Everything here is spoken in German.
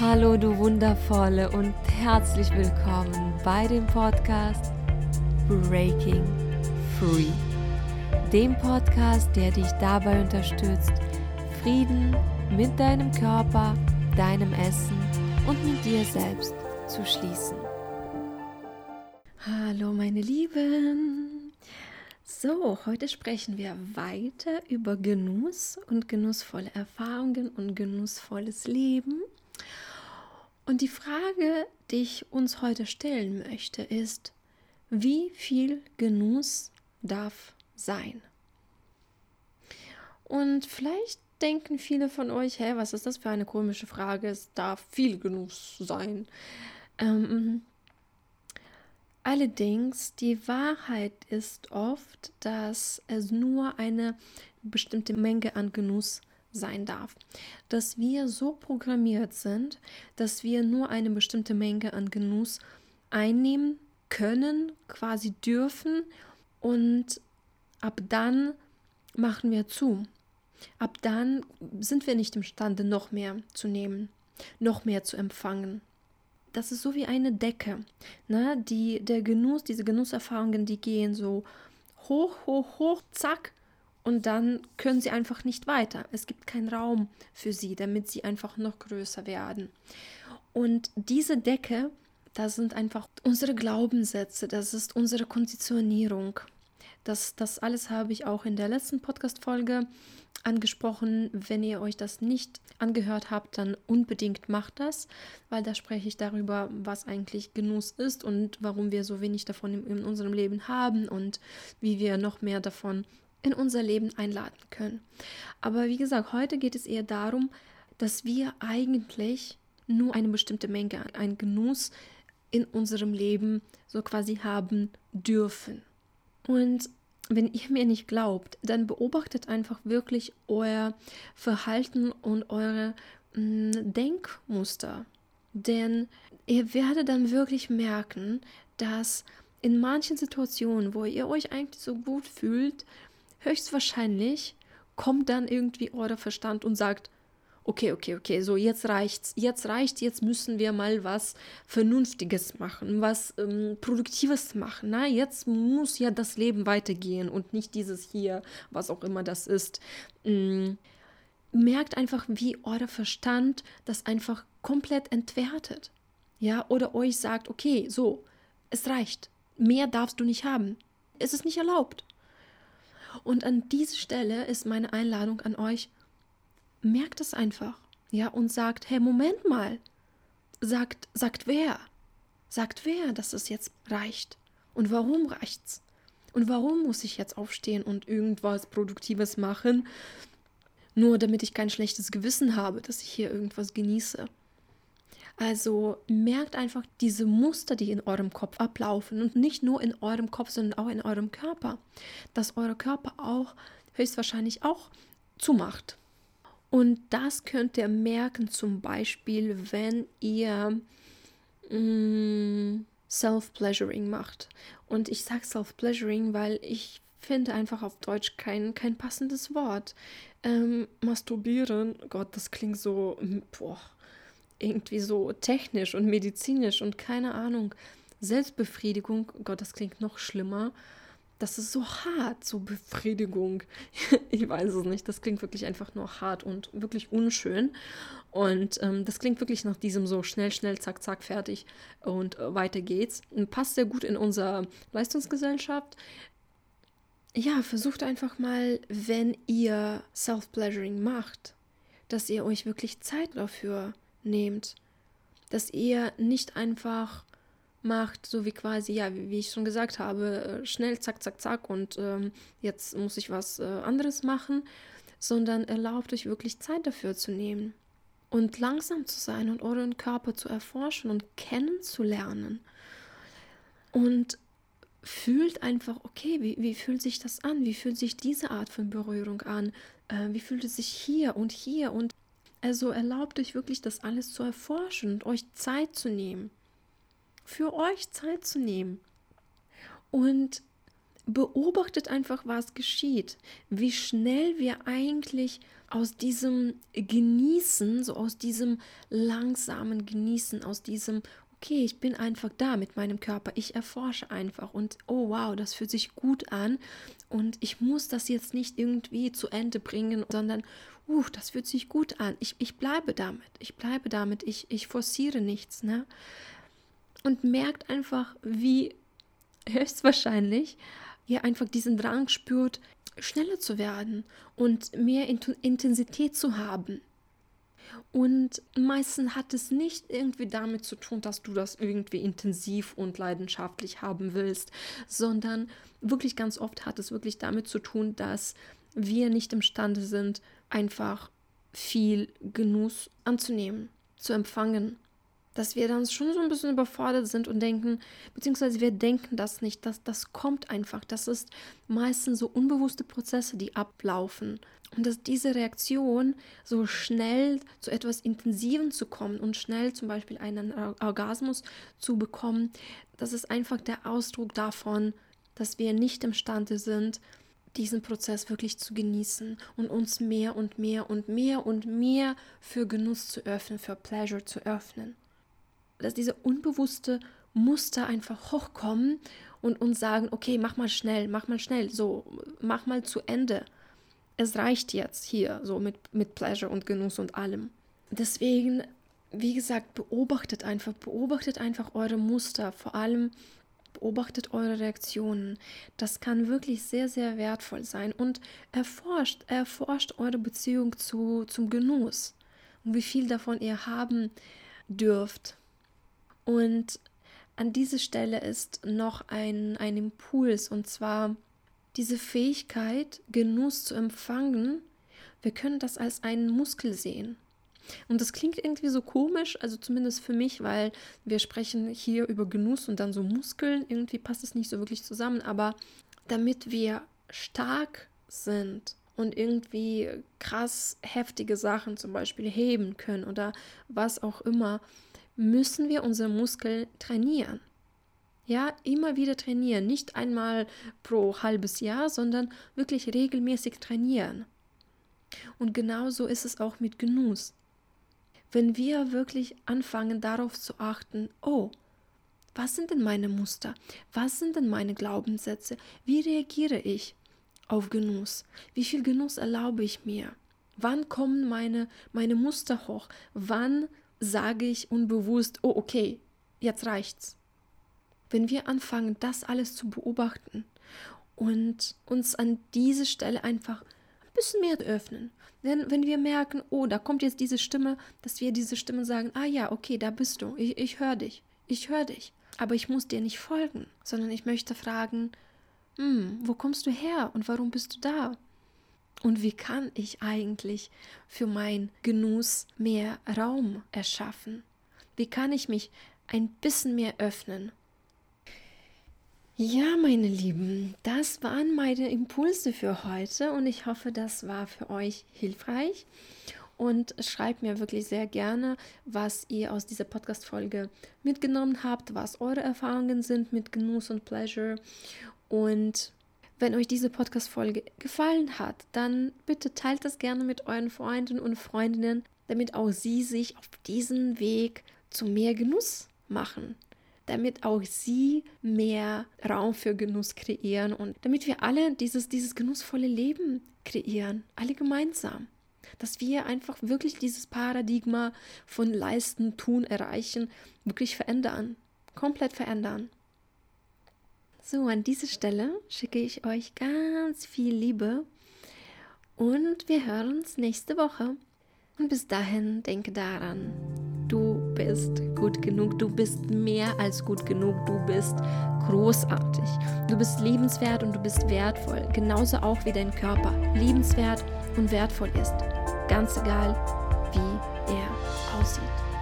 Hallo du wundervolle und herzlich willkommen bei dem Podcast Breaking Free. Dem Podcast, der dich dabei unterstützt, Frieden mit deinem Körper, deinem Essen und mit dir selbst zu schließen. Hallo meine Lieben. So, heute sprechen wir weiter über Genuss und genussvolle Erfahrungen und genussvolles Leben. Und die Frage, die ich uns heute stellen möchte, ist, wie viel Genuss darf sein? Und vielleicht denken viele von euch, hä, was ist das für eine komische Frage? Es darf viel Genuss sein. Ähm, allerdings, die Wahrheit ist oft, dass es nur eine bestimmte Menge an Genuss gibt sein darf. Dass wir so programmiert sind, dass wir nur eine bestimmte Menge an Genuss einnehmen können, quasi dürfen und ab dann machen wir zu. Ab dann sind wir nicht imstande, noch mehr zu nehmen, noch mehr zu empfangen. Das ist so wie eine Decke. Ne? Die, der Genuss, diese Genusserfahrungen, die gehen so hoch, hoch, hoch, zack, und dann können sie einfach nicht weiter. Es gibt keinen Raum für sie, damit sie einfach noch größer werden. Und diese Decke, das sind einfach unsere Glaubenssätze, das ist unsere Konditionierung. Das, das alles habe ich auch in der letzten Podcast-Folge angesprochen. Wenn ihr euch das nicht angehört habt, dann unbedingt macht das, weil da spreche ich darüber, was eigentlich Genuss ist und warum wir so wenig davon in, in unserem Leben haben und wie wir noch mehr davon in unser Leben einladen können. Aber wie gesagt, heute geht es eher darum, dass wir eigentlich nur eine bestimmte Menge an Genuss in unserem Leben so quasi haben dürfen. Und wenn ihr mir nicht glaubt, dann beobachtet einfach wirklich euer Verhalten und eure mh, mm, Denkmuster. Denn ihr werdet dann wirklich merken, dass in manchen Situationen, wo ihr euch eigentlich so gut fühlt, höchstwahrscheinlich kommt dann irgendwie euer Verstand und sagt, okay, okay, okay, so jetzt reicht's, jetzt reicht, jetzt müssen wir mal was Vernünftiges machen, was ähm, Produktives machen. Na, jetzt muss ja das Leben weitergehen und nicht dieses hier, was auch immer das ist. Ähm, merkt einfach, wie euer Verstand das einfach komplett entwertet. Ja, oder euch sagt, okay, so, es reicht. Mehr darfst du nicht haben. Es ist nicht erlaubt. Und an dieser Stelle ist meine Einladung an euch, merkt es einfach, ja, und sagt, hey, Moment mal, sagt, sagt wer, sagt wer, dass es jetzt reicht? Und warum reicht's? Und warum muss ich jetzt aufstehen und irgendwas Produktives machen, nur damit ich kein schlechtes Gewissen habe, dass ich hier irgendwas genieße. Also merkt einfach diese Muster, die in eurem Kopf ablaufen und nicht nur in eurem Kopf, sondern auch in eurem Körper, dass euer Körper auch höchstwahrscheinlich auch zumacht. Und das könnt ihr merken, zum Beispiel, wenn ihr mm, Self-Pleasuring macht. Und ich sage Self-Pleasuring, weil ich finde einfach auf Deutsch kein, kein passendes Wort. Ähm, masturbieren, Gott, das klingt so, boah, irgendwie so technisch und medizinisch und keine Ahnung. Selbstbefriedigung, Gott, das klingt noch schlimmer. Das ist so hart, so Befriedigung. ich weiß es nicht. Das klingt wirklich einfach nur hart und wirklich unschön. Und ähm, das klingt wirklich nach diesem so schnell, schnell, zack, zack, fertig und äh, weiter geht's. Und passt sehr gut in unsere Leistungsgesellschaft. Ja, versucht einfach mal, wenn ihr Self-Pleasuring macht, dass ihr euch wirklich Zeit dafür nehmt. Dass ihr nicht einfach macht, so wie quasi, ja, wie, wie ich schon gesagt habe, äh, schnell, zack, zack, zack und ähm, jetzt muss ich was äh, anderes machen, sondern erlaubt euch wirklich Zeit dafür zu nehmen und langsam zu sein und euren Körper zu erforschen und kennenzulernen. Und fühlt einfach, okay, wie, wie fühlt sich das an? Wie fühlt sich diese Art von Berührung an? Äh, wie fühlt es sich hier und hier und also erlaubt euch wirklich das alles zu erforschen und euch Zeit zu nehmen. Für euch Zeit zu nehmen. Und beobachtet einfach, was geschieht, wie schnell wir eigentlich aus diesem Genießen, so aus diesem langsamen Genießen, aus diesem, okay, ich bin einfach da mit meinem Körper, ich erforsche einfach und oh wow, das fühlt sich gut an. Und ich muss das jetzt nicht irgendwie zu Ende bringen, sondern uh, das fühlt sich gut an, ich, ich bleibe damit, ich bleibe damit, ich, ich forciere nichts, ne? Und merkt einfach, wie höchstwahrscheinlich ihr einfach diesen Drang spürt, schneller zu werden und mehr Intensität zu haben. Und meistens hat es nicht irgendwie damit zu tun, dass du das irgendwie intensiv und leidenschaftlich haben willst, sondern wirklich ganz oft hat es wirklich damit zu tun, dass wir nicht imstande sind, einfach viel Genuss anzunehmen, zu empfangen dass wir dann schon so ein bisschen überfordert sind und denken, beziehungsweise wir denken das nicht, dass das kommt einfach. Das ist meistens so unbewusste Prozesse, die ablaufen. Und dass diese Reaktion so schnell zu etwas Intensivem zu kommen und schnell zum Beispiel einen Orgasmus zu bekommen, das ist einfach der Ausdruck davon, dass wir nicht imstande sind, diesen Prozess wirklich zu genießen und uns mehr und mehr und mehr und mehr für Genuss zu öffnen, für Pleasure zu öffnen dass diese unbewusste Muster einfach hochkommen und uns sagen, okay, mach mal schnell, mach mal schnell, so, mach mal zu Ende. Es reicht jetzt hier, so mit, mit Pleasure und Genuss und allem. Deswegen, wie gesagt, beobachtet einfach, beobachtet einfach eure Muster, vor allem beobachtet eure Reaktionen. Das kann wirklich sehr, sehr wertvoll sein und erforscht, erforscht eure Beziehung zu, zum Genuss und wie viel davon ihr haben dürft. Und an dieser Stelle ist noch ein, ein Impuls, und zwar diese Fähigkeit, Genuss zu empfangen. Wir können das als einen Muskel sehen. Und das klingt irgendwie so komisch, also zumindest für mich, weil wir sprechen hier über Genuss und dann so Muskeln. Irgendwie passt es nicht so wirklich zusammen. Aber damit wir stark sind und irgendwie krass heftige Sachen zum Beispiel heben können oder was auch immer, müssen wir unsere Muskel trainieren. Ja, immer wieder trainieren, nicht einmal pro halbes Jahr, sondern wirklich regelmäßig trainieren. Und genauso ist es auch mit Genuss. Wenn wir wirklich anfangen darauf zu achten, oh, was sind denn meine Muster? Was sind denn meine Glaubenssätze? Wie reagiere ich auf Genuss? Wie viel Genuss erlaube ich mir? Wann kommen meine, meine Muster hoch? Wann sage ich unbewusst, oh okay, jetzt reicht's. Wenn wir anfangen, das alles zu beobachten und uns an diese Stelle einfach ein bisschen mehr öffnen, wenn, wenn wir merken, oh, da kommt jetzt diese Stimme, dass wir diese Stimme sagen, ah ja, okay, da bist du, ich, ich höre dich, ich höre dich, aber ich muss dir nicht folgen, sondern ich möchte fragen, hm, wo kommst du her und warum bist du da? Und wie kann ich eigentlich für meinen Genuss mehr Raum erschaffen? Wie kann ich mich ein bisschen mehr öffnen? Ja, meine Lieben, das waren meine Impulse für heute und ich hoffe, das war für euch hilfreich. Und schreibt mir wirklich sehr gerne, was ihr aus dieser Podcast-Folge mitgenommen habt, was eure Erfahrungen sind mit Genuss und Pleasure. Und wenn euch diese Podcast-Folge gefallen hat, dann bitte teilt das gerne mit euren Freunden und Freundinnen, damit auch sie sich auf diesen Weg zu mehr Genuss machen. Damit auch sie mehr Raum für Genuss kreieren und damit wir alle dieses, dieses genussvolle Leben kreieren, alle gemeinsam. Dass wir einfach wirklich dieses Paradigma von Leisten, Tun, Erreichen wirklich verändern, komplett verändern. So, an dieser Stelle schicke ich euch ganz viel Liebe und wir hören uns nächste Woche. Und bis dahin denke daran, du bist gut genug, du bist mehr als gut genug, du bist großartig, du bist liebenswert und du bist wertvoll, genauso auch wie dein Körper liebenswert und wertvoll ist, ganz egal, wie er aussieht.